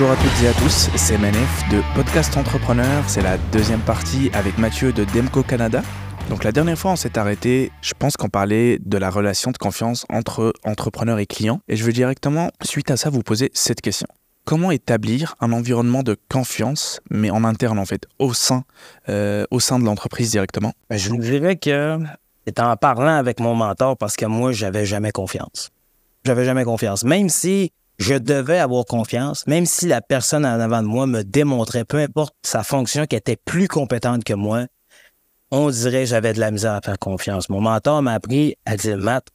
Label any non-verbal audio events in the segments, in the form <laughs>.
Bonjour à toutes et à tous, c'est Manef de Podcast Entrepreneur. C'est la deuxième partie avec Mathieu de Demco Canada. Donc la dernière fois, on s'est arrêté, je pense qu'on parlait de la relation de confiance entre entrepreneurs et clients. Et je veux directement, suite à ça, vous poser cette question. Comment établir un environnement de confiance, mais en interne en fait, au sein, euh, au sein de l'entreprise directement? Ben, je vous dirais que c'est en parlant avec mon mentor parce que moi, j'avais jamais confiance. J'avais jamais confiance. Même si je devais avoir confiance, même si la personne en avant de moi me démontrait, peu importe sa fonction, qu'elle était plus compétente que moi, on dirait j'avais de la misère à faire confiance. Mon mentor m'a appris à dire, Matt,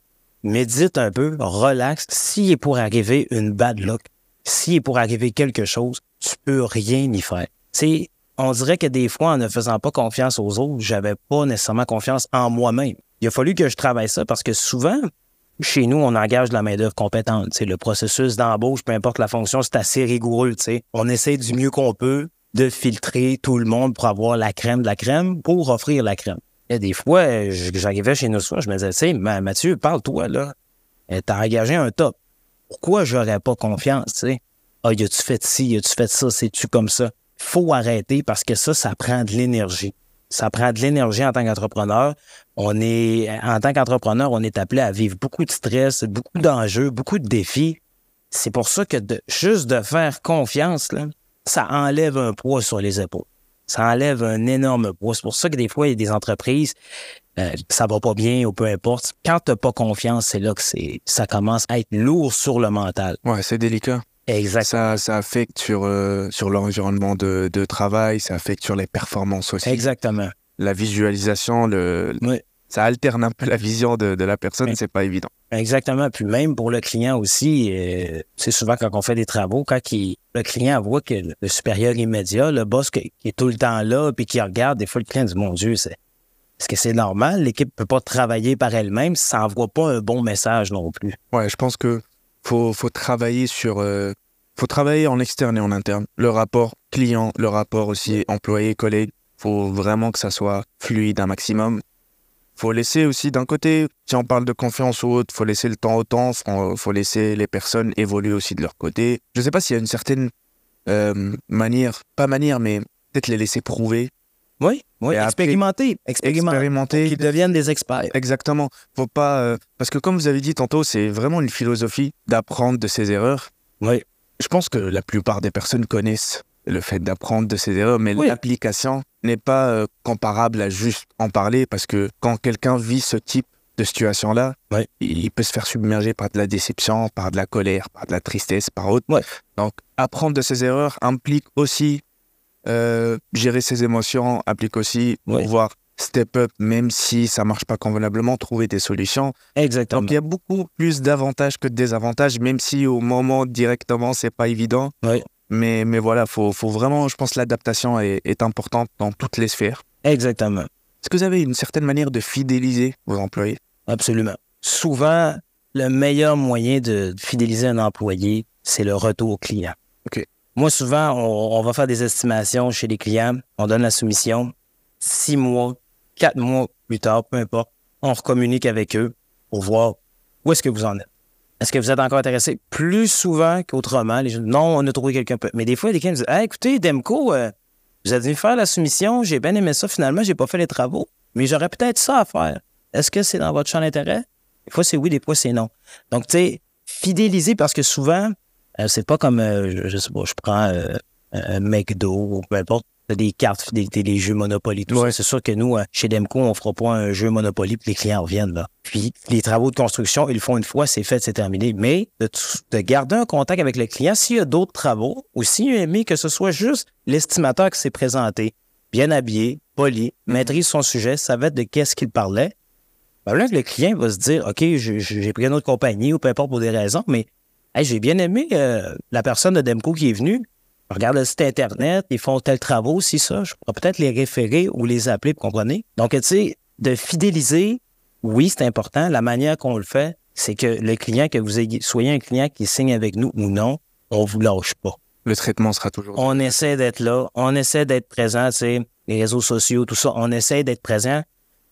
médite un peu, relax. S'il est pour arriver une bad luck, s'il est pour arriver quelque chose, tu peux rien y faire. C'est, on dirait que des fois, en ne faisant pas confiance aux autres, j'avais pas nécessairement confiance en moi-même. Il a fallu que je travaille ça parce que souvent, chez nous, on engage de la main-d'œuvre compétente. Le processus d'embauche, peu importe la fonction, c'est assez rigoureux. On essaie du mieux qu'on peut de filtrer tout le monde pour avoir la crème de la crème pour offrir la crème. Et des fois, j'arrivais chez nous soir, je me disais, tu Mathieu, parle-toi, là. T'as engagé un top. Pourquoi j'aurais pas confiance, tu sais? Ah, y a-tu fait ci, y a-tu fait ça, c'est-tu comme ça? Faut arrêter parce que ça, ça prend de l'énergie. Ça prend de l'énergie en tant qu'entrepreneur. On est, en tant qu'entrepreneur, on est appelé à vivre beaucoup de stress, beaucoup d'enjeux, beaucoup de défis. C'est pour ça que juste de faire confiance, là, ça enlève un poids sur les épaules. Ça enlève un énorme poids. C'est pour ça que des fois, il y a des entreprises, euh, ça va pas bien ou peu importe. Quand t'as pas confiance, c'est là que c'est, ça commence à être lourd sur le mental. Ouais, c'est délicat. Exact. Ça, ça affecte sur, euh, sur l'environnement de, de travail, ça affecte sur les performances aussi. Exactement. La visualisation, le, Oui. ça alterne un peu la vision de, de la personne, Oui. c'est pas évident. Exactement. Puis même pour le client aussi, euh, c'est souvent quand on fait des travaux, quand il- le client voit que le, supérieur immédiat, le boss qui, qui est tout le temps là, puis qui regarde, des fois le client dit Mon Dieu, c'est est-ce que c'est normal? L'équipe peut pas travailler par elle-même, ça n'envoie pas un bon message non plus. Ouais, je pense que faut, faut travailler sur, euh, faut travailler en externe et en interne. Le rapport client, le rapport aussi employé-collègue. Faut vraiment que ça soit fluide un maximum. Faut laisser aussi d'un côté, si on parle de confiance ou autre, faut laisser le temps au temps. Faut, faut laisser les personnes évoluer aussi de leur côté. Je sais pas s'il y a une certaine euh, manière, pas manière, mais peut-être les laisser prouver, Oui, expérimenter. Expérimenter. expérimenter. Qu'ils deviennent des experts. Exactement. Faut pas euh, parce que comme vous avez dit tantôt, c'est vraiment une philosophie d'apprendre de ses erreurs. Oui. Je pense que la plupart des personnes connaissent le fait d'apprendre de ses erreurs, mais Oui. l'application n'est pas euh, comparable à juste en parler parce que quand quelqu'un vit ce type de situation-là, Oui. il il peut se faire submerger par de la déception, par de la colère, par de la tristesse, par autre. Oui. Donc, apprendre de ses erreurs implique aussi euh, gérer ses émotions, implique aussi Oui. pouvoir step up, même si ça marche pas convenablement, trouver des solutions. Exactement. Donc, il y a beaucoup plus d'avantages que de désavantages, même si au moment directement, c'est pas évident. Oui. Mais, mais voilà, faut, faut vraiment, je pense, l'adaptation est, est importante dans toutes les sphères. Exactement. Est-ce que vous avez une certaine manière de fidéliser vos employés? Absolument. Souvent, le meilleur moyen de fidéliser un employé, c'est le retour client. OK. Moi, souvent, on, va faire des estimations chez les clients, on donne la soumission, six mois, quatre mois plus tard, peu importe, on recommunique avec eux pour voir où est-ce que vous en êtes. Est-ce que vous êtes encore intéressé? Plus souvent qu'autrement, les gens non, on a trouvé quelqu'un. Mais des fois, les clients disent, hey, écoutez, Demco, euh, vous êtes venu faire la soumission, j'ai bien aimé ça, finalement, j'ai pas fait les travaux, mais j'aurais peut-être ça à faire. Est-ce que c'est dans votre champ d'intérêt? Des fois, c'est oui, des fois, c'est non. Donc, tu sais, fidéliser parce que souvent, c'est pas comme, euh, je, je sais pas, je prends euh, un McDo ou peu importe, t'as des cartes fidélité, des jeux Monopoly, tout Ouais. ça. C'est sûr que nous, euh, chez Demco, on fera pas un jeu Monopoly puis les clients reviennent là. Puis, les travaux de construction, ils le font une fois, c'est fait, c'est terminé. Mais de, de garder un contact avec le client, s'il y a d'autres travaux, ou s'il a aimé que ce soit juste l'estimateur qui s'est présenté, bien habillé, poli, maîtrise son sujet, savait de qu'est-ce qu'il parlait, ben là, le client va se dire, OK, j'ai pris une autre compagnie ou peu importe pour des raisons, mais hey, j'ai bien aimé euh, la personne de Demco qui est venue. Je regarde le site Internet, ils font tel travaux, si ça, je pourrais peut-être les référer ou les appeler, vous comprenez? Donc, tu sais, de fidéliser, oui, c'est important. La manière qu'on le fait, c'est que le client, que vous ayez, soyez un client qui signe avec nous ou non, on vous lâche pas. Le traitement sera toujours. On essaie d'être là, on essaie d'être présent, tu sais, les réseaux sociaux, tout ça, on essaie d'être présent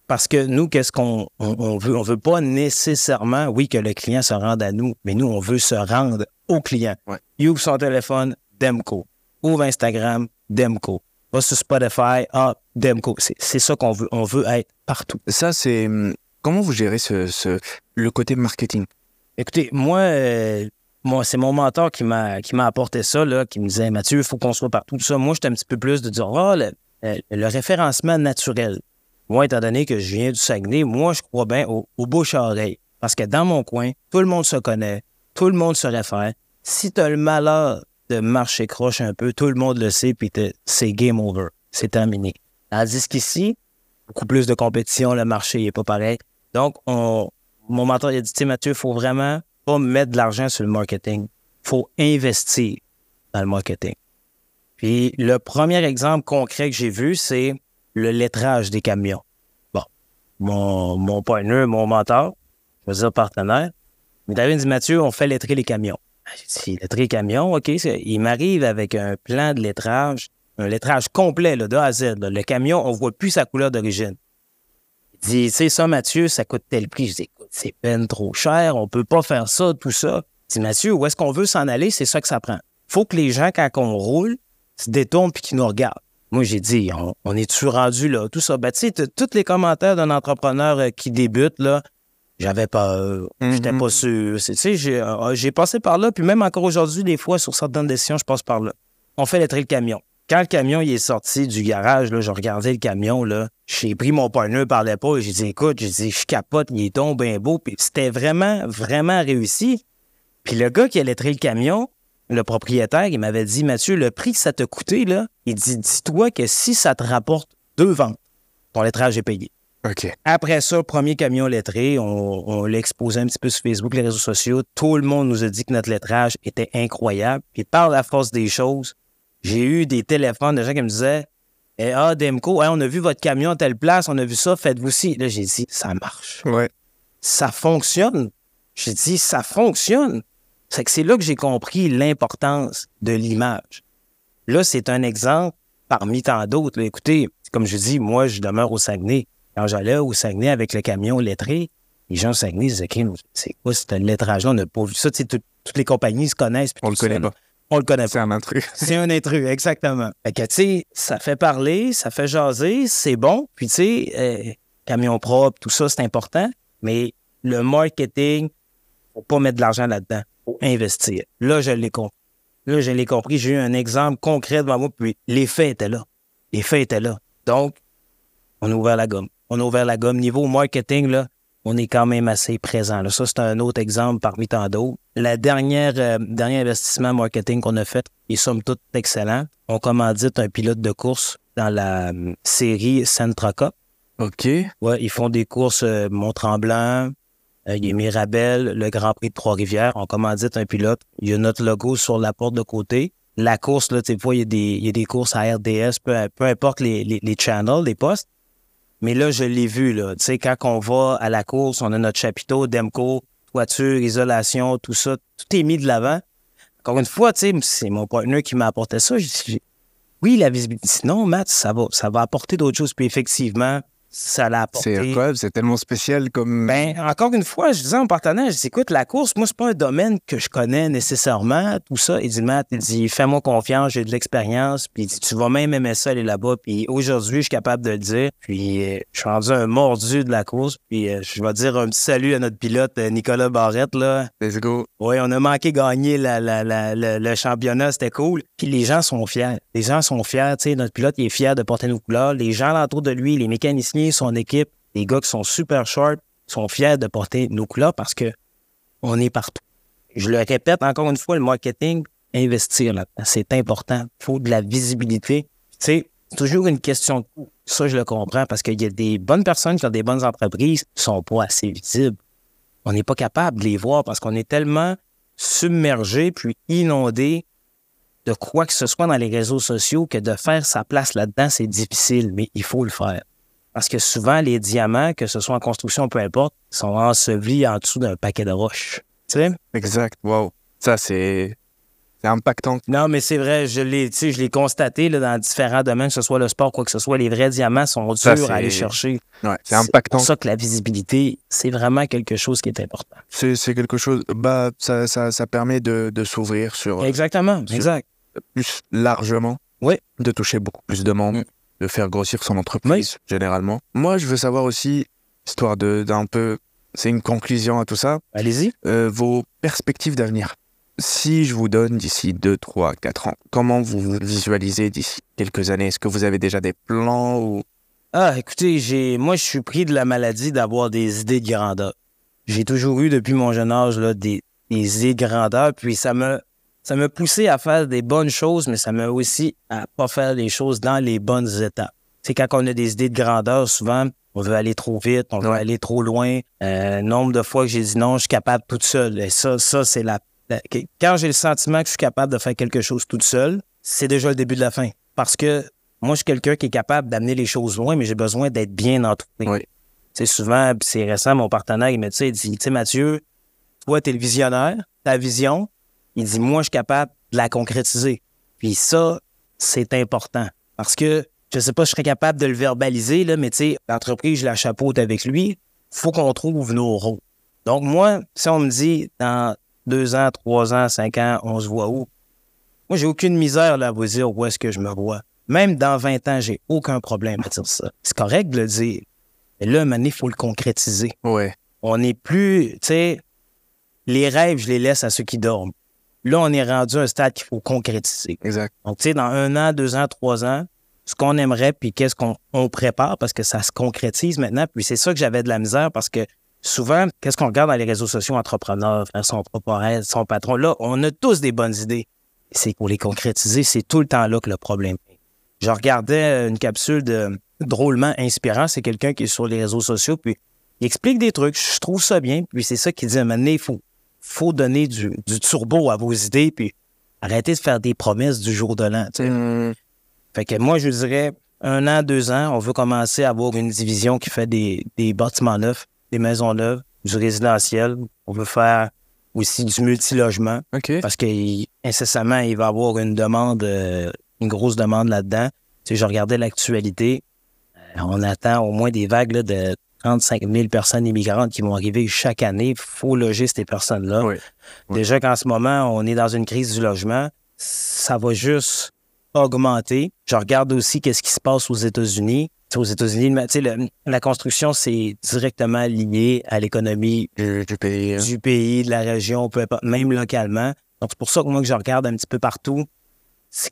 parce que nous, qu'est-ce qu'on on, on veut? On veut pas nécessairement, oui, que le client se rende à nous, mais nous, on veut se rendre au client. Ouais. Il ouvre son téléphone, Demco. Ouvre Instagram, Demco. Va sur Spotify, ah, Demco. C'est ça qu'on veut. On veut être partout. Ça, c'est. hum, Comment vous gérez ce, ce- le côté marketing? Écoutez, moi, euh, moi c'est mon mentor qui m'a qui m'a apporté ça, là, qui me disait Mathieu, il faut qu'on soit partout. Tout ça. Moi, j'étais un petit peu plus de dire le, euh, le référencement naturel. Moi, étant donné que je viens du Saguenay, moi, je crois bien au, au bouche à oreille. Parce que dans mon coin, tout le monde se connaît, tout le monde se réfère. Si tu as le malheur de marcher croche un peu, tout le monde le sait, puis c'est game over. C'est terminé. Tandis qu'ici, beaucoup plus de compétition, le marché n'est pas pareil. Donc, on, mon mentor il a dit, tu Mathieu, il faut vraiment pas mettre de l'argent sur le marketing. Il faut investir dans le marketing. Puis, le premier exemple concret que j'ai vu, c'est le lettrage des camions. Bon, mon, mon partner, mon mentor, je veux dire partenaire, mais David dit, Mathieu, on fait lettrer les camions. Ah, J'ai dit, lettrer les camions, OK. c'est- Il m'arrive avec un plan de lettrage, un lettrage complet, de A à Z. Le camion, on voit plus sa couleur d'origine. Il dit, sais, ça, Mathieu, ça coûte tel prix. Je dis, écoute, c'est peine trop cher, on peut pas faire ça, tout ça. Je dis, Mathieu, où est-ce qu'on veut s'en aller? C'est ça que ça prend. faut que les gens, quand on roule, se détournent puis qu'ils nous regardent. Moi, j'ai dit, on, on est-tu rendu là? Tout ça. Ben, tu sais, tous les commentaires d'un entrepreneur euh, qui débute, là, j'avais peur, j'étais Mhm. pas sûr. Tu sais, j'ai euh, j'ai passé par là, puis même encore aujourd'hui, des fois, sur certaines décisions, je passe par là. On fait lettrer le camion. Quand le camion il est sorti du garage, là, je regardais le camion, là, j'ai pris mon partner par l'épaule et j'ai dit, écoute, j'ai dit, je capote, il est donc bien beau. Puis c'était vraiment, vraiment réussi. Puis le gars qui a lettré le camion, le propriétaire, il m'avait dit, Mathieu, le prix que ça t'a coûté, là, il dit, dis-toi que si ça te rapporte deux ventes, ton lettrage est payé. Ok. Après ça, premier camion lettré, on, on l'a exposé un petit peu sur Facebook, les réseaux sociaux. Tout le monde nous a dit que notre lettrage était incroyable. Puis par la force des choses, j'ai eu des téléphones de gens qui me disaient Eh, Ah, Demco, hein, on a vu votre camion à telle place, on a vu ça, faites-vous ci. Là, j'ai dit Ça marche. Ouais. Ça fonctionne. J'ai dit Ça fonctionne. C'est que c'est là que j'ai compris l'importance de l'image. Là, c'est un exemple parmi tant d'autres. Écoutez, comme je dis, moi, je demeure au Saguenay. Quand j'allais au Saguenay avec le camion lettré, les gens au Saguenay disaient c'est quoi ce lettrage-là? On n'a pas vu ça. Tout- toutes les compagnies se connaissent. On le ça, connaît pas. On le connaît pas. C'est un intrus. <laughs> C'est un intrus, exactement. Fait que, tu sais, ça fait parler, ça fait jaser, c'est bon. Puis, tu sais, euh, camion propre, tout ça, c'est important. Mais le marketing, faut pas mettre de l'argent là-dedans. Faut investir. Là, je l'ai compris. Là, je l'ai compris. J'ai eu un exemple concret devant moi, puis les faits étaient là. Les faits étaient là. Donc, on a ouvert la gomme. On a ouvert la gomme. Niveau marketing, là, on est quand même assez présent. Là. Ça, c'est un autre exemple parmi tant d'autres. La dernière, euh, dernier investissement marketing qu'on a fait est somme toute excellent. On commandite un pilote de course dans la euh, série Centra Cup. Ok. Ouais, ils font des courses euh, Mont-Tremblant, il y a Mirabel, le Grand Prix de Trois-Rivières. On commandite un pilote. Il y a notre logo sur la porte de côté. La course, là, tu fois, il y, a des, il y a des courses à RDS, peu, peu importe les, les, les channels, les postes. Mais là, je l'ai vu, là. Tu sais, quand on va à la course, on a notre chapiteau, Demco, toiture, isolation, tout ça. Tout est mis de l'avant. Encore une fois, c'est mon partenaire qui m'a apporté ça. Oui, la visibilité. Non, Matt, ça va, ça va apporter d'autres choses. Puis effectivement, ça l'a apporté. C'est incroyable, c'est tellement spécial comme. Ben, encore une fois, je disais mon partenaire, je dis, écoute, la course, moi, c'est pas un domaine que je connais nécessairement, tout ça. Il dit, Matt, il dit, fais-moi confiance, j'ai de l'expérience, puis il dit, tu vas même aimer ça aller là-bas. Puis aujourd'hui, je suis capable de le dire. Puis euh, je suis rendu un mordu de la course, puis euh, je vais dire un petit salut à notre pilote, euh, Nicolas Barrette, là. Let's go. Oui, on a manqué gagner la- la- la- le championnat, c'était cool. Puis les gens sont fiers. Les gens sont fiers, tu sais, notre pilote il est fier de porter nos couleurs. Les gens autour de lui, les mécaniciens, son équipe, les gars qui sont super short, sont fiers de porter nos couleurs parce que on est partout. Je le répète encore une fois, le marketing, investir là-dedans, c'est important. Il faut de la visibilité. C'est toujours une question de coût. Ça, je le comprends parce qu'il y a des bonnes personnes qui ont des bonnes entreprises qui sont pas assez visibles on n'est pas capable de les voir parce qu'on est tellement submergé puis inondé de quoi que ce soit dans les réseaux sociaux que de faire sa place là-dedans, c'est difficile, mais il faut le faire. Parce que souvent, les diamants, que ce soit en construction, peu importe, sont ensevelis en dessous d'un paquet de roches. Tu sais? Exact. Wow. Ça, c'est. C'est impactant. Non, mais c'est vrai, je l'ai, je constaté là, dans différents domaines, que ce soit le sport, quoi que ce soit, les vrais diamants sont durs Ça, c'est- à aller chercher. Ouais, c'est impactant. pour ça que la visibilité, c'est vraiment quelque chose qui est important. C'est c'est quelque chose. Bah, ça, ça, ça permet de, de s'ouvrir sur. Exactement, sur- exact. plus largement. Oui. De toucher beaucoup plus de membres, Mm. De faire grossir son entreprise, généralement. Moi, je veux savoir aussi, histoire de- d'un peu. C'est une conclusion à tout ça, Allez-y. euh, vos perspectives d'avenir. Si je vous donne d'ici 2, 3, 4 ans, comment vous vous visualisez d'ici quelques années? Est-ce que vous avez déjà des plans ou... Ah, écoutez, j'ai, moi, je suis pris de la maladie d'avoir des idées de grandeur. J'ai toujours eu, depuis mon jeune âge, là, des, des idées de grandeur, puis ça me, ça m'a poussé à faire des bonnes choses, mais ça m'a aussi à pas faire les choses dans les bonnes étapes. C'est quand on a des idées de grandeur, souvent, on veut aller trop vite, on veut Ouais. aller trop loin. Euh, nombre de fois que j'ai dit non, je suis capable toute seule. Et ça, ça, c'est la, Quand j'ai le sentiment que je suis capable de faire quelque chose toute seule, c'est déjà le début de la fin. Parce que moi, je suis quelqu'un qui est capable d'amener les choses loin, mais j'ai besoin d'être bien entouré. Oui. Tu sais, souvent, puis c'est récent, mon partenaire, il me dit, il dit, tu sais, Mathieu, toi, t'es le visionnaire, ta vision, il dit, moi, je suis capable de la concrétiser. Puis ça, c'est important. Parce que, je sais pas, je serais capable de le verbaliser, là, mais tu sais, l'entreprise, je la chapeaute avec lui. faut qu'on trouve nos rôles. Donc, moi, si on me dit, dans deux ans, trois ans, cinq ans, on se voit où? Moi, j'ai aucune misère là, à vous dire où est-ce que je me vois. Même dans 20 ans, j'ai aucun problème à dire ça. C'est correct de le dire. Mais là, maintenant, il faut le concrétiser. Ouais, On n'est plus, tu sais, les rêves, je les laisse à ceux qui dorment. Là, on est rendu à un stade qu'il faut concrétiser. exact. Donc, tu sais, dans un an, deux ans, trois ans, ce qu'on aimerait, puis qu'est-ce qu'on on prépare, parce que ça se concrétise maintenant. Puis c'est ça que j'avais de la misère, parce que souvent, qu'est-ce qu'on regarde dans les réseaux sociaux, entrepreneurs, faire son propre rêve, son patron, là, on a tous des bonnes idées. C'est pour les concrétiser, c'est tout le temps là que le problème est. Je regardais une capsule de drôlement inspirant, c'est quelqu'un qui est sur les réseaux sociaux, puis il explique des trucs, je trouve ça bien, puis c'est ça qu'il dit à un moment donné, il faut, faut donner du, du turbo à vos idées, puis arrêtez de faire des promesses du jour de l'an. Hum, Fait que moi, je dirais, un an, deux ans, on veut commencer à avoir une division qui fait des, des bâtiments neufs, des maisons neuves, du résidentiel. On veut faire aussi du multilogement parce qu'incessamment, il va y avoir une demande, euh, une grosse demande là-dedans. Tu sais, je regardais l'actualité. euh, On attend au moins des vagues là, de 35 000 personnes immigrantes qui vont arriver chaque année. Il faut loger ces personnes-là. Oui. Déjà qu'en ce moment, on est dans une crise du logement, ça va juste augmenter. Je regarde aussi qu'est-ce qui se passe aux États-Unis. Aux États-Unis, la construction, c'est directement lié à l'économie Du, du pays. hein. du pays, de la région, peu importe, même localement. Donc, c'est pour ça que moi, que je regarde un petit peu partout,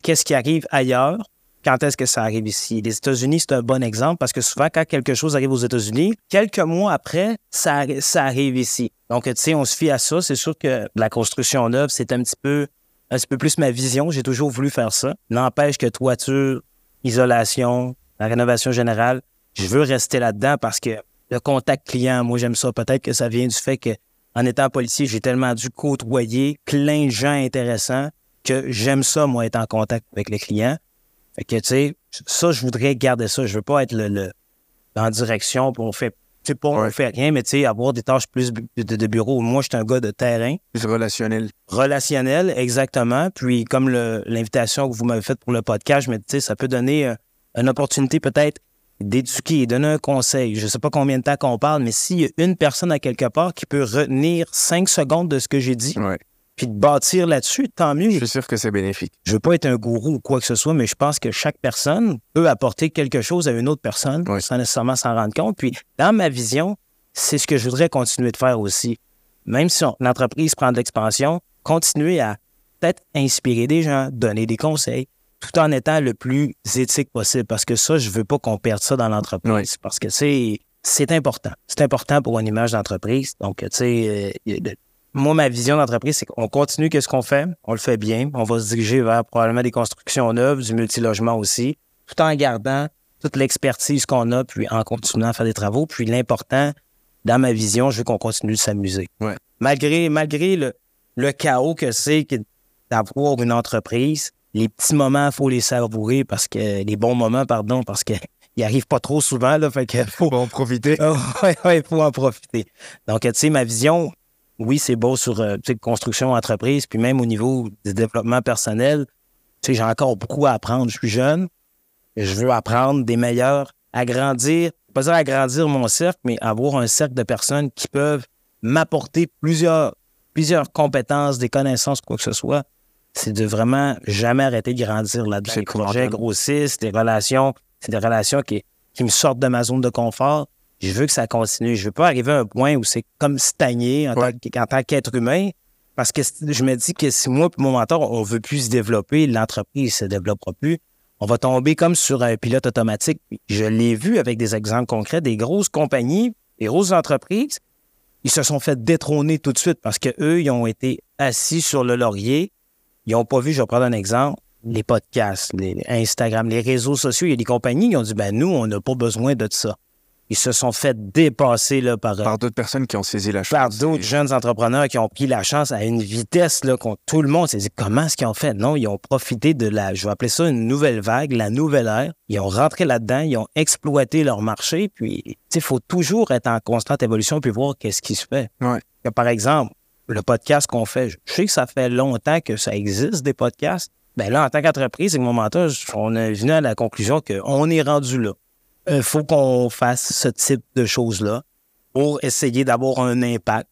qu'est-ce qui arrive ailleurs, quand est-ce que ça arrive ici? Les États-Unis, c'est un bon exemple parce que souvent, quand quelque chose arrive aux États-Unis, quelques mois après, ça, arri- ça arrive ici. Donc, tu sais, on se fie à ça. C'est sûr que la construction neuve, c'est un petit peu un petit peu plus ma vision. J'ai toujours voulu faire ça. N'empêche que toiture, isolation, la rénovation générale, je veux rester là-dedans parce que le contact client, moi, j'aime ça. Peut-être que ça vient du fait que en étant policier, j'ai tellement dû côtoyer plein de gens intéressants que j'aime ça, moi, être en contact avec les clients. Fait que, tu sais, ça, je voudrais garder ça. Je veux pas être le, le en direction, puis on fait, tu sais, pas on Ouais. fait rien, mais tu sais, avoir des tâches plus bu- de, de bureau. Moi, je suis un gars de terrain, Plus relationnel. relationnel, exactement. Puis, comme l'invitation que vous m'avez faite pour le podcast, je me dis, tu sais, ça peut donner euh, une opportunité peut-être d'éduquer, donner un conseil. Je sais pas combien de temps qu'on parle, mais s'il y a une personne à quelque part qui peut retenir cinq secondes de ce que j'ai dit, Ouais. Puis de bâtir là-dessus, tant mieux. Je suis sûr que c'est bénéfique. Je veux pas être un gourou ou quoi que ce soit, mais je pense que chaque personne peut apporter quelque chose à une autre personne Oui. sans nécessairement s'en rendre compte. Puis, dans ma vision, c'est ce que je voudrais continuer de faire aussi. Même si l'entreprise prend de l'expansion, continuer à peut-être inspirer des gens, donner des conseils, tout en étant le plus éthique possible. Parce que ça, je veux pas qu'on perde ça dans l'entreprise. Oui. Parce que, c'est c'est important. C'est important pour une image d'entreprise. Donc, tu sais, euh, y a de- moi, ma vision d'entreprise, c'est qu'on continue qu'est-ce qu'on fait, on le fait bien, on va se diriger vers probablement des constructions neuves, du multilogement aussi, tout en gardant toute l'expertise qu'on a, puis en continuant à faire des travaux. Puis l'important, dans ma vision, je veux qu'on continue de s'amuser. Ouais. Malgré, malgré le, le chaos que c'est d'avoir une entreprise, les petits moments, il faut les savourer parce que les bons moments, pardon, parce que <laughs> ils arrivent pas trop souvent, là, fait que faut, Faut en profiter. ah <laughs> ouais, ouais, il faut en profiter. Donc, tu sais, ma vision, oui, c'est beau sur euh, construction, entreprise, puis même au niveau du développement personnel, j'ai encore beaucoup à apprendre. Je suis jeune, et je veux apprendre des meilleurs, agrandir, pas dire agrandir mon cercle, mais avoir un cercle de personnes qui peuvent m'apporter plusieurs, plusieurs compétences, des connaissances, quoi que ce soit. c'est de vraiment jamais arrêter de grandir là-dedans. C'est Les projets grossissent, des relations, c'est des relations qui, qui me sortent de ma zone de confort. Je veux que ça continue. Je veux pas arriver à un point où c'est comme stagner en, Ouais. tant, qu'être humain. Parce que je me dis que si moi et mon mentor, on veut plus se développer, l'entreprise se développera plus, on va tomber comme sur un pilote automatique. Je l'ai vu avec des exemples concrets, des grosses compagnies, des grosses entreprises, ils se sont fait détrôner tout de suite parce que eux, ils ont été assis sur le laurier. Ils n'ont pas vu, je vais prendre un exemple, les podcasts, les les Instagram, les réseaux sociaux. Il y a des compagnies qui ont dit, ben nous, on n'a pas besoin de ça. Ils se sont fait dépasser là, par, Par d'autres personnes qui ont saisi la chance. par d'autres jeunes entrepreneurs qui ont pris la chance à une vitesse là, qu'on tout le monde s'est dit comment est-ce qu'ils ont fait? Non, ils ont profité de la, je vais appeler ça une nouvelle vague, la nouvelle ère. Ils ont rentré là-dedans, ils ont exploité leur marché, puis tu sais, il faut toujours être en constante évolution puis voir qu'est-ce qui se fait. Ouais. Que, par exemple, le podcast qu'on fait, je sais que ça fait longtemps que ça existe, des podcasts. Ben là, en tant qu'entreprise, mon mentor, je- on est venu à la conclusion qu'on est rendu là. Il faut qu'on fasse ce type de choses-là pour essayer d'avoir un impact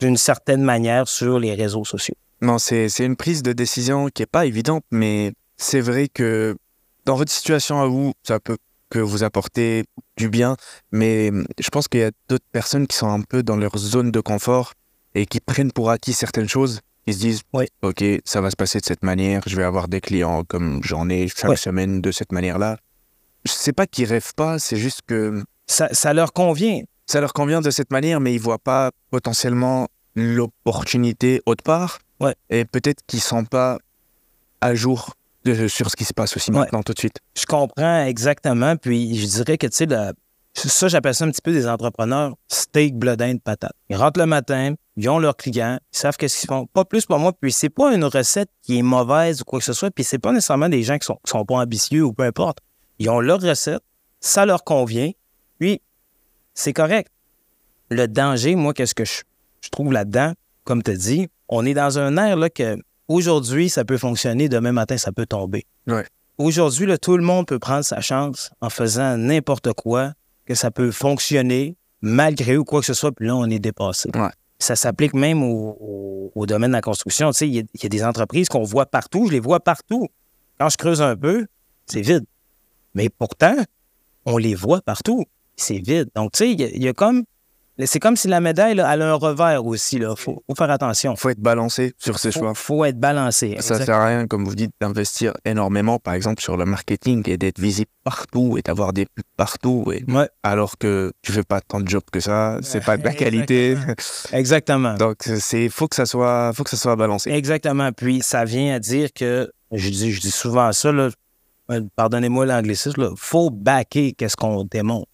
d'une certaine manière sur les réseaux sociaux. Non, c'est une prise de décision qui est pas évidente, mais c'est vrai que dans votre situation à vous, ça peut que vous apporter du bien, mais je pense qu'il y a d'autres personnes qui sont un peu dans leur zone de confort et qui prennent pour acquis certaines choses. Ils se disent, Oui. ok, ça va se passer de cette manière, je vais avoir des clients comme j'en ai chaque semaine de cette manière-là. Sais pas qu'ils rêvent pas, c'est juste que Ça, ça leur convient. ça leur convient de cette manière, mais ils voient pas potentiellement l'opportunité autre part. Ouais. Et peut-être qu'ils sont pas à jour de- sur ce qui se passe aussi Ouais. maintenant tout de suite. Je comprends exactement. Puis je dirais que, tu sais, ça, j'appelle ça un petit peu des entrepreneurs steak, blodin de patate. Ils rentrent le matin, ils ont leurs clients, ils savent qu'est-ce qu'ils font. Pas plus pour moi. Puis c'est pas une recette qui est mauvaise ou quoi que ce soit. Puis c'est pas nécessairement des gens qui sont, qui sont pas ambitieux ou peu importe. Ils ont leur recette, ça leur convient. Puis c'est correct. Le danger, moi, qu'est-ce que je, je trouve là-dedans, comme tu dis, on est dans un air là, que aujourd'hui, ça peut fonctionner, demain matin, ça peut tomber. Aujourd'hui, là, tout le monde peut prendre sa chance en faisant n'importe quoi, que ça peut fonctionner malgré ou quoi que ce soit, puis là, on est dépassé. Ouais. Ça s'applique même au, au- au domaine de la construction. Tu sais, il y, a- il y a des entreprises qu'on voit partout, je les vois partout. Quand je creuse un peu, c'est vide. Mais pourtant, on les voit partout. C'est vide. Donc, tu sais, il y a- il y, a comme. C'est comme si la médaille, là, elle a un revers aussi. Il faut, faut faire attention. Il faut être balancé sur ses faut, choix. faut être balancé. Ça Exact- sert à rien, comme vous dites, d'investir énormément, par exemple, sur le marketing et d'être visible partout et d'avoir des pubs partout. Et... Ouais. Alors que tu fais pas tant de job que ça, c'est pas de la <laughs> qualité. Exactement. Donc, c'est faut que ça soit, faut que ça soit balancé. Exactement. Puis ça vient à dire que, je dis, je dis souvent ça, là, pardonnez-moi l'anglicisme, il faut backer qu'est-ce qu'on démontre.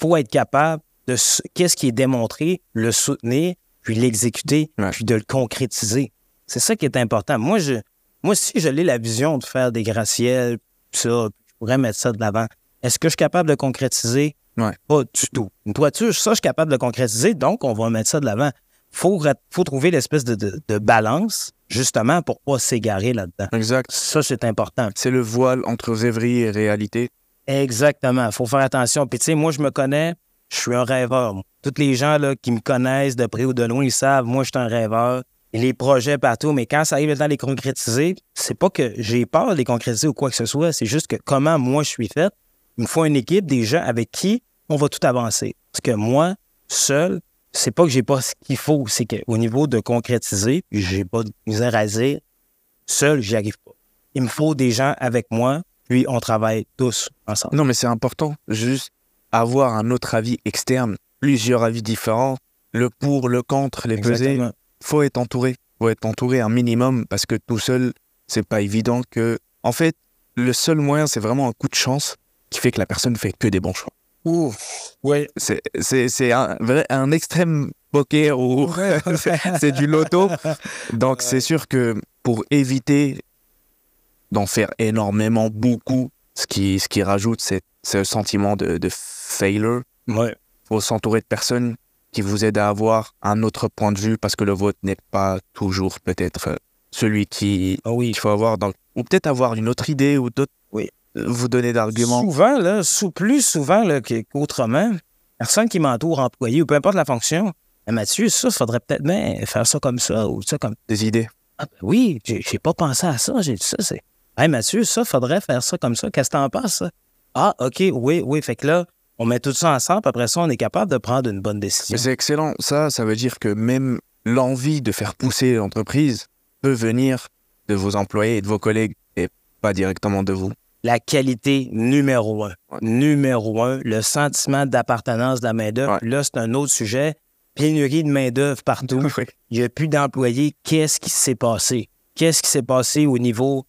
faut être capable de qu'est-ce qui est démontré, le soutenir, puis l'exécuter, Ouais. puis de le concrétiser. C'est ça qui est important. Moi, je, moi si je l'ai la vision de faire des gratte-ciels, puis ça, je pourrais mettre ça de l'avant. Est-ce que je suis capable de concrétiser? Ouais. Pas du tout. Une toiture, ça, je suis capable de concrétiser, donc on va mettre ça de l'avant. Faut, faut trouver l'espèce de, de- de balance, justement, pour pas s'égarer là-dedans. Exact. Ça, c'est important. C'est le voile entre rêverie et réalité. Exactement. faut faire attention. Puis, tu sais, moi, je me connais, je suis un rêveur. Tous les gens là, qui me connaissent de près ou de loin, ils savent, moi, je suis un rêveur. Les projets partout, mais quand ça arrive le temps de les concrétiser, c'est pas que j'ai peur de les concrétiser ou quoi que ce soit, c'est juste que comment moi je suis fait, il me faut une équipe, des gens avec qui on va tout avancer. Parce que moi, seul, c'est pas que j'ai pas ce qu'il faut, c'est qu'au niveau de concrétiser, j'ai pas de misère à dire, seul, j'y arrive pas. Il me faut des gens avec moi, puis on travaille tous ensemble. Non, mais c'est important. Juste avoir un autre avis externe, plusieurs avis différents, le pour, le contre, les peser. Exactement. Faut être entouré. Faut être entouré un minimum parce que tout seul, c'est pas évident que. En fait, le seul moyen, c'est vraiment un coup de chance qui fait que la personne fait que des bons choix. Ouais. C'est, c'est, c'est un, vrai, un extrême poker où <laughs> c'est du loto. Donc, c'est sûr que pour éviter d'en faire énormément, beaucoup, ce qui, ce qui rajoute c'est ce sentiment de, de failure, Ouais. faut s'entourer de personnes qui vous aident à avoir un autre point de vue parce que le vôtre n'est pas toujours peut-être euh, celui qui Ah oui. qu'il faut avoir dans, ou peut-être avoir une autre idée ou d'autres vous donner d'arguments? Souvent, là, sou- plus souvent qu'autrement, personne qui m'entoure, employé ou peu importe la fonction, Mathieu, ça, il faudrait peut-être bien faire ça comme ça ou ça comme. des idées Ah, ben oui, j'ai pas pensé à ça. J'ai dit ça, c'est. Hey Mathieu, ça, faudrait faire ça comme ça. Qu'est-ce que t'en penses, ça? Ah, OK, oui, oui. Fait que là, on met tout ça ensemble, après ça, on est capable de prendre une bonne décision. C'est excellent. Ça, ça veut dire que même l'envie de faire pousser l'entreprise peut venir de vos employés et de vos collègues et pas directement de vous. La qualité numéro un. Ouais. Numéro un, le sentiment d'appartenance de la main-d'œuvre. Ouais. Là, c'est un autre sujet. Pénurie de main-d'œuvre partout. <laughs> Oui. Il n'y a plus d'employés. Qu'est-ce qui s'est passé? Qu'est-ce qui s'est passé au niveau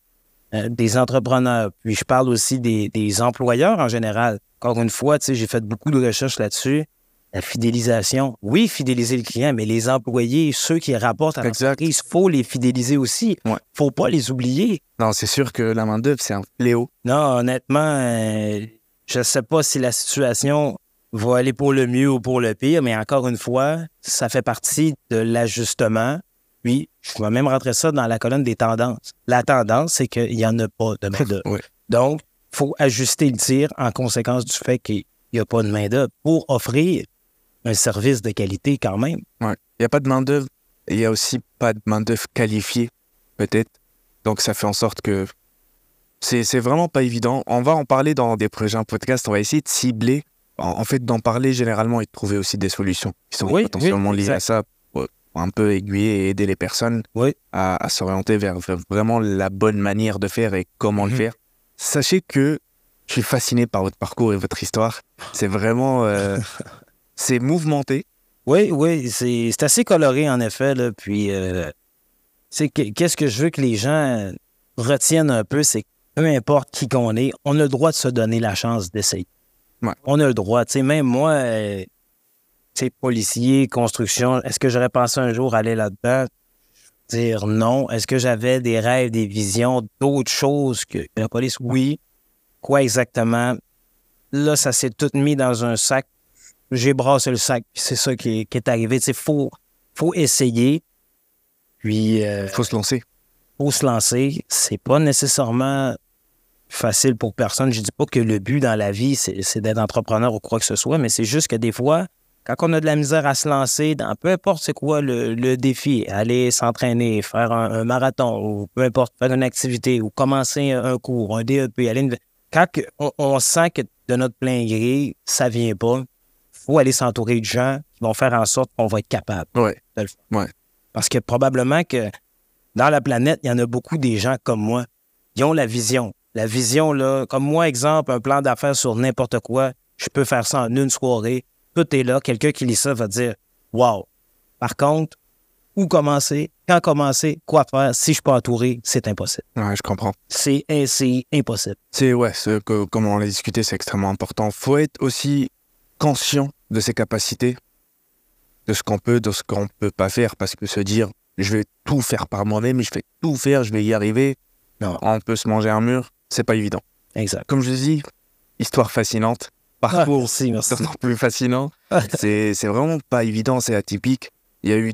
euh, des entrepreneurs? Puis je parle aussi des, des employeurs en général. Encore une fois, j'ai fait beaucoup de recherches là-dessus. La fidélisation. Oui, fidéliser le client, mais les employés, ceux qui rapportent à l'entreprise, il faut les fidéliser aussi. Il Ouais. faut pas les oublier. Non, c'est sûr que la main-d'œuvre, c'est un fléau. Non, honnêtement, euh, je ne sais pas si la situation va aller pour le mieux ou pour le pire, mais encore une fois, ça fait partie de l'ajustement. Puis, je vais même rentrer ça dans la colonne des tendances. La tendance, c'est qu'il n'y en a pas de main-d'œuvre. <laughs> Donc, il faut ajuster le tir en conséquence du fait qu'il n'y a pas de main-d'œuvre pour offrir un service de qualité quand même. Ouais. Il n'y a pas de main-d'œuvre. Il n'y a aussi pas de main-d'œuvre qualifiée, peut-être. Donc, ça fait en sorte que c'est vraiment pas évident. On va en parler dans des prochains podcasts. On va essayer de cibler, en, en fait, d'en parler généralement et de trouver aussi des solutions qui sont Oui, potentiellement oui, liées à ça pour, un peu aiguiller et aider les personnes Oui. à, à s'orienter vers, vers vraiment la bonne manière de faire et comment le faire. Sachez que je suis fasciné par votre parcours et votre histoire. C'est vraiment. euh, <laughs> c'est mouvementé. Oui, oui, c'est c'est assez coloré en effet. Là, puis, euh, qu'est-ce que je veux que les gens retiennent un peu, c'est que peu importe qui qu'on est, on a le droit de se donner la chance d'essayer. Ouais. On a le droit. Tu sais, même moi, euh, tu sais, policier, construction, est-ce que j'aurais pensé un jour aller là-dedans? Dire non. Est-ce que j'avais des rêves, des visions, d'autres choses que la police? Oui. Quoi exactement? Là, ça s'est tout mis dans un sac j'ai brassé le sac. C'est ça qui est, qui est arrivé. Il faut, faut essayer. Puis, il Il faut se lancer. faut se lancer. C'est pas nécessairement facile pour personne. Je dis pas que le but dans la vie, c'est d'être entrepreneur ou quoi que ce soit, mais c'est juste que des fois, quand on a de la misère à se lancer dans peu importe c'est quoi le, le défi, aller s'entraîner, faire un, un marathon ou peu importe, faire une activité ou commencer un, cours, un DEP, aller une- quand on, on sent que de notre plein gré, ça vient pas, faut aller s'entourer de gens qui vont faire en sorte qu'on va être capable Ouais. de le faire. Ouais. Parce que probablement que dans la planète, il y en a beaucoup des gens comme moi. Ils ont la vision. La vision, là, comme moi, exemple, un plan d'affaires sur n'importe quoi, je peux faire ça en une soirée. Tout est là. Quelqu'un qui lit ça va dire Wow. Par contre, où commencer, quand commencer, quoi faire, si je suis pas entouré, c'est impossible. Ouais, je comprends. C'est impossible. C'est, ouais, ce que, comme on l'a discuté, c'est extrêmement important. faut être aussi conscient de ses capacités, de ce qu'on peut, de ce qu'on peut pas faire, parce que se dire, je vais tout faire par moi-même, je vais tout faire, je vais y arriver, Non. on peut se manger un mur, c'est pas évident. Exact. Comme je dis, histoire fascinante, Ah, parcours merci, merci. d'autant plus fascinant. <laughs> c'est, c'est vraiment pas évident, c'est atypique. Il y a eu,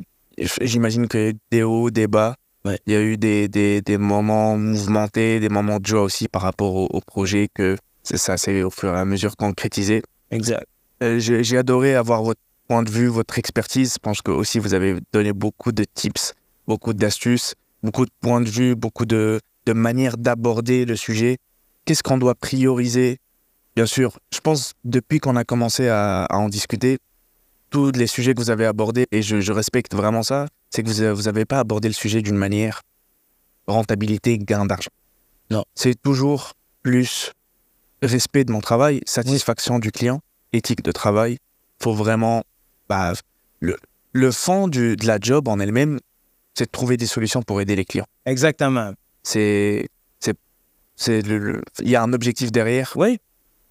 j'imagine qu'il y a eu des hauts, des bas. Ouais. Il y a eu des, des, des moments mouvementés, des moments de joie aussi par rapport au, au projet que c'est ça s'est au fur et à mesure concrétisé. Exact. Euh, j'ai, adoré avoir votre point de vue, votre expertise. Je pense que aussi vous avez donné beaucoup de tips, beaucoup d'astuces, beaucoup de points de vue, beaucoup de, de manières d'aborder le sujet. Qu'est-ce qu'on doit prioriser? Bien sûr, je pense depuis qu'on a commencé à, à en discuter, tous les sujets que vous avez abordés, et je, je respecte vraiment ça, c'est que vous n'avez pas abordé le sujet d'une manière rentabilité, gain d'argent. Non. C'est toujours plus respect de mon travail, satisfaction du client, éthique de travail. faut vraiment. Bah, le, le fond du- de la job en elle-même, c'est de trouver des solutions pour aider les clients. Exactement. C'est. c'est- c'est le- Il y a un objectif derrière. Oui.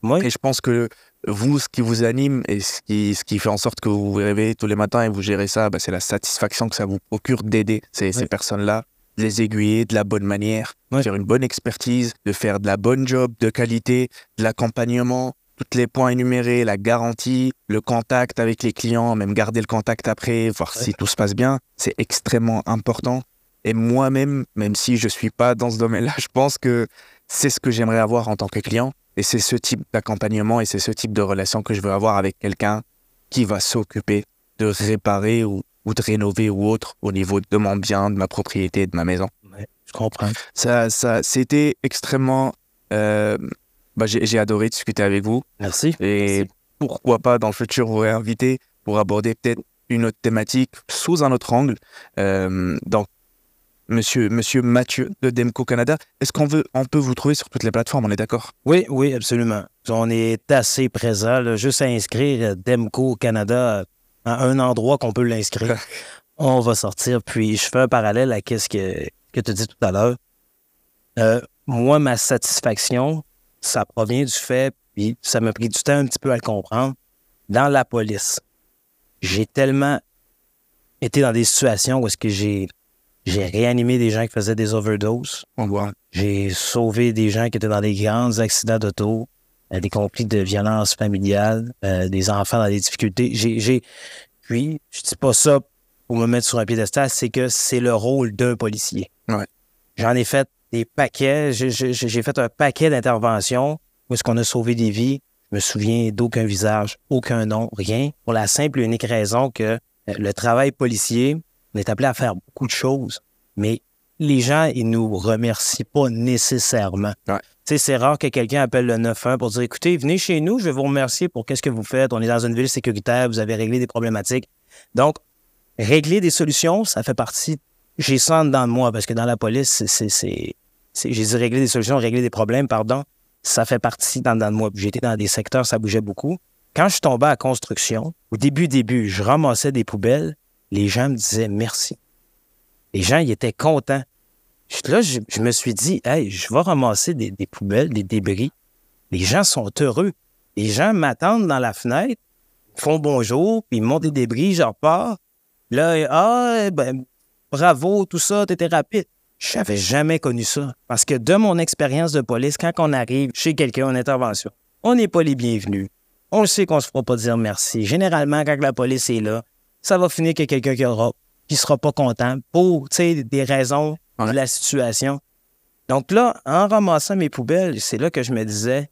Oui. Et je pense que vous, ce qui vous anime et ce qui, ce qui fait en sorte que vous vous réveillez tous les matins et vous gérez ça, bah, c'est la satisfaction que ça vous procure d'aider ces, personnes-là, de les aiguiller de la bonne manière, de Oui. faire une bonne expertise, de faire de la bonne job, de qualité, de l'accompagnement, tous les points énumérés, la garantie, le contact avec les clients, même garder le contact après, voir Ouais. si tout se passe bien, c'est extrêmement important. Et moi-même, même si je suis pas dans ce domaine-là, je pense que c'est ce que j'aimerais avoir en tant que client. Et c'est ce type d'accompagnement et c'est ce type de relation que je veux avoir avec quelqu'un qui va s'occuper de réparer ou ou de rénover ou autre au niveau de mon bien, de ma propriété, de ma maison. Ouais, je comprends. Ça, ça, c'était extrêmement. euh, bah, j'ai adoré discuter avec vous Merci. et Merci. pourquoi pas dans le futur vous réinviter pour aborder peut-être une autre thématique sous un autre angle. Euh, donc, monsieur, monsieur Mathieu de Demco Canada, est-ce qu'on veut, on peut vous trouver sur toutes les plateformes On est d'accord? Oui, oui, absolument. On est assez présent. là. juste à inscrire euh, Demco Canada à un endroit qu'on peut l'inscrire. <laughs> on va sortir. Puis je fais un parallèle à ce que, que tu dis tout à l'heure. Euh, moi, ma satisfaction, ça provient du fait, puis ça m'a pris du temps un petit peu à le comprendre, dans la police. J'ai tellement été dans des situations où est-ce que j'ai j'ai réanimé des gens qui faisaient des overdoses. On voit. J'ai sauvé des gens qui étaient dans des grands accidents d'auto, euh, des conflits de violence familiale, euh, des enfants dans des difficultés. J'ai, j'ai- puis, je dis pas ça pour me mettre sur un piédestal, c'est que c'est le rôle d'un policier. Ouais. J'en ai fait des paquets, j'ai, fait un paquet d'interventions où est-ce qu'on a sauvé des vies. Je me souviens d'aucun visage, aucun nom, rien, pour la simple et unique raison que euh, le travail policier, on est appelé à faire beaucoup de choses, mais les gens, ils nous remercient pas nécessairement. Ouais. C'est rare que quelqu'un appelle le 911 pour dire écoutez, venez chez nous, je vais vous remercier pour qu'est-ce que vous faites. On est dans une ville sécuritaire, vous avez réglé des problématiques. Donc, régler des solutions, ça fait partie. J'ai ça en dedans de moi parce que dans la police, c'est. J'ai dit régler des solutions, régler des problèmes, pardon. Ça fait partie en dedans de moi. J'étais dans des secteurs, ça bougeait beaucoup. Quand je tombais à construction, au début, début, je ramassais des poubelles, les gens me disaient merci. Les gens, ils étaient contents. Là, je, je me suis dit, hey, je vais ramasser des, des poubelles, des débris. Les gens sont heureux. Les gens m'attendent dans la fenêtre, font bonjour, puis ils montent des débris, je repars. Là, ah, ben, bravo, tout ça, t'étais rapide. Je n'avais jamais connu ça. Parce que de mon expérience de police, quand on arrive chez quelqu'un en intervention, on n'est pas les bienvenus. On le sait qu'on se fera pas dire merci. Généralement, quand la police est là, ça va finir qu'il y a quelqu'un qui aura qui sera pas content pour, des raisons Ouais. de la situation. Donc là, en ramassant mes poubelles, c'est là que je me disais,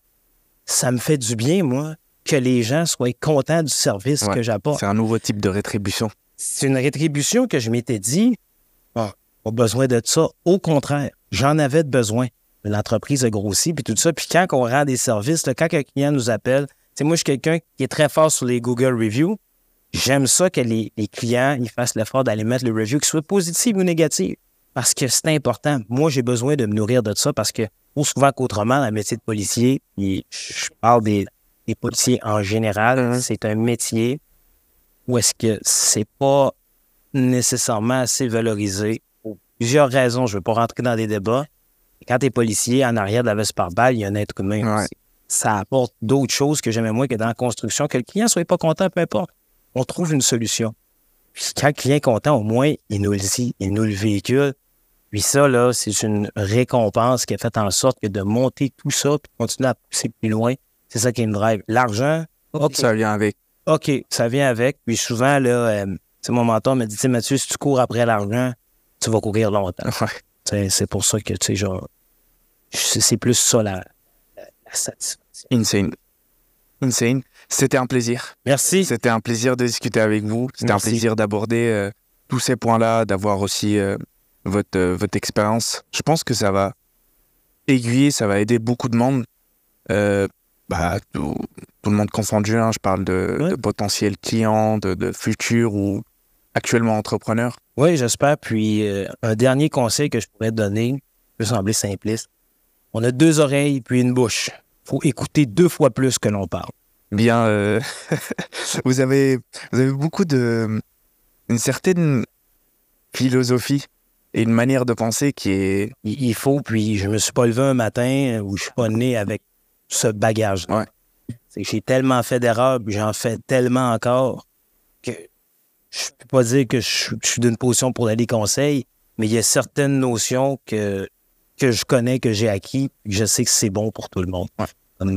ça me fait du bien, moi, que les gens soient contents du service Ouais. que j'apporte. C'est un nouveau type de rétribution. C'est une rétribution que je m'étais dit, ah, pas besoin de ça. Au contraire, j'en avais besoin. L'entreprise a grossi, puis tout ça. Puis quand on rend des services, là, quand un client nous appelle, tu sais, moi, je suis quelqu'un qui est très fort sur les Google Reviews. J'aime ça que les, les clients ils fassent l'effort d'aller mettre le review, qu'il soit positif ou négatif. Parce que c'est important. Moi, j'ai besoin de me nourrir de ça parce que, plus souvent qu'autrement, le métier de policier, je parle des, des policiers en général, Mhm. c'est un métier où est-ce que c'est pas nécessairement assez valorisé pour plusieurs raisons. Je ne veux pas rentrer dans des débats. Quand tu es policier, en arrière de la veste par balle, il y a un être humain Ouais. Ça apporte d'autres choses que j'aimais moins que dans la construction. Que le client soit pas content, peu importe. On trouve une solution. Puis quand le client est content, au moins, il nous le dit, il nous le véhicule. Puis ça, là, c'est une récompense qui a fait en sorte que de monter tout ça puis continuer à pousser plus loin, c'est ça qui me drive. L'argent. Ça vient avec. OK, ça vient avec. Puis souvent, là, euh, mon mentor me dit, tu sais, Mathieu, si tu cours après l'argent, tu vas courir longtemps. C'est pour ça que, tu sais, genre, c'est plus ça la, la, la satisfaction. Insane. Insane. C'était un plaisir. Merci. C'était un plaisir de discuter avec vous. C'était un plaisir d'aborder euh, tous ces points-là, d'avoir aussi euh, votre, euh, votre expérience. Je pense que ça va aiguiller, ça va aider beaucoup de monde. Euh, bah, tout, tout le monde confondu, hein. je parle de, Ouais. de potentiels clients, de, de futurs ou actuellement entrepreneurs. Oui, j'espère. Puis, euh, un dernier conseil que je pourrais te donner peut sembler simpliste. On a deux oreilles puis une bouche. faut écouter deux fois plus que l'on parle. Bien, euh, <laughs> vous, avez, vous avez beaucoup de. une certaine philosophie et une manière de penser qui est. Il, il faut, puis je me suis pas levé un matin où je suis pas né avec ce bagage. Ouais. C'est que j'ai tellement fait d'erreurs, puis j'en fais tellement encore que je peux pas dire que je, je suis d'une position pour donner des conseils, mais il y a certaines notions que, que je connais, que j'ai acquis, puis que je sais que c'est bon pour tout le monde. Ouais.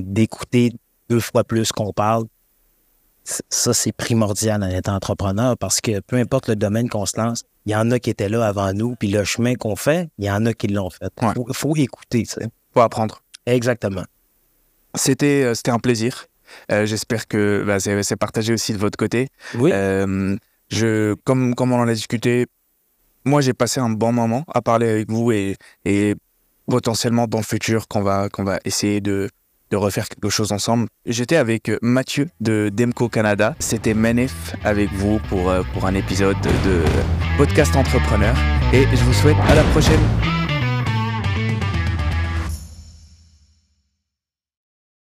D'écouter deux fois plus qu'on parle. Ça, c'est primordial en étant entrepreneur parce que peu importe le domaine qu'on se lance, il y en a qui étaient là avant nous, puis le chemin qu'on fait, il y en a qui l'ont fait. Il Ouais. faut, faut écouter, sais. faut apprendre. Exactement. C'était euh, c'était un plaisir. Euh, J'espère que bah, c'est partagé aussi de votre côté. Oui. Euh, Je, comme, comme on en a discuté, moi, j'ai passé un bon moment à parler avec vous et, et potentiellement dans le futur qu'on va, qu'on va essayer de, de refaire quelque chose ensemble. J'étais avec Mathieu de Demco Canada. C'était Menef avec vous pour, pour un épisode de podcast entrepreneur. Et je vous souhaite à la prochaine.